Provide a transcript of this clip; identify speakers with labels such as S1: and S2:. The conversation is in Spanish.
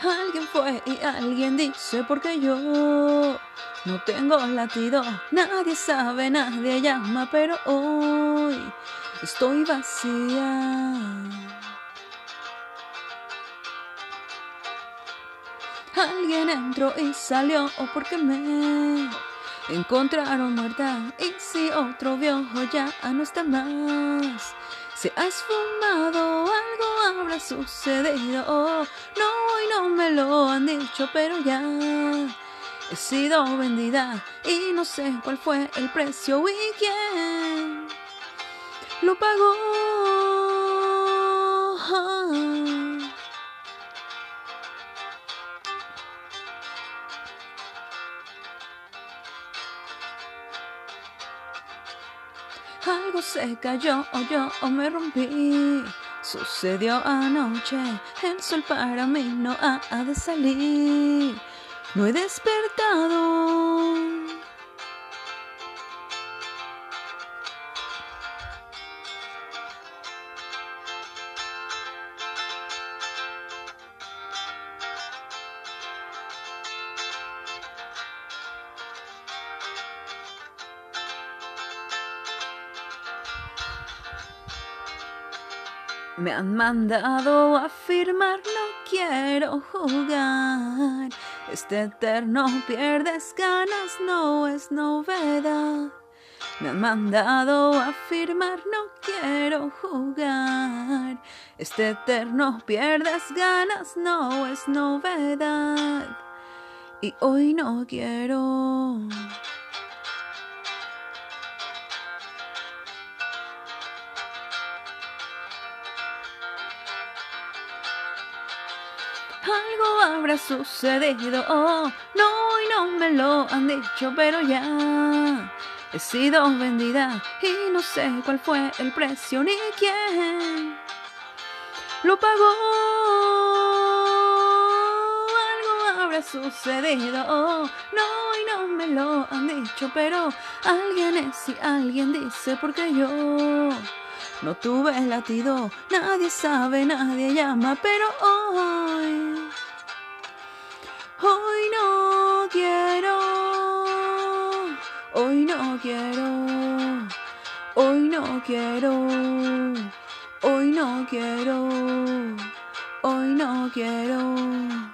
S1: Alguien fue y alguien dice porque yo no tengo latido. Nadie sabe, nadie llama, pero hoy estoy vacía. Alguien entró y salió o porque me encontraron muerta. Y si otro viejo ya no está más, se ha esfumado, algo habrá sucedido. No, hoy no me lo han dicho, pero ya he sido vendida y no sé cuál fue el precio y quién lo pagó. Algo se cayó o yo o me rompí. Sucedió anoche, el sol para mí no ha de salir. No he despertado. Me han mandado a firmar, no quiero jugar. Este eterno pierdes ganas, no es novedad. Me han mandado a firmar, no quiero jugar. Este eterno pierdes ganas, no es novedad. Y hoy no quiero. Algo habrá sucedido, oh, no, y no me lo han dicho, pero ya he sido vendida y no sé cuál fue el precio ni quién lo pagó. Algo habrá sucedido, oh, no, y no me lo han dicho, pero alguien es y alguien dice porque yo no tuve latido, nadie sabe, nadie llama, pero hoy, hoy no quiero, hoy no quiero, hoy no quiero, hoy no quiero, hoy no quiero.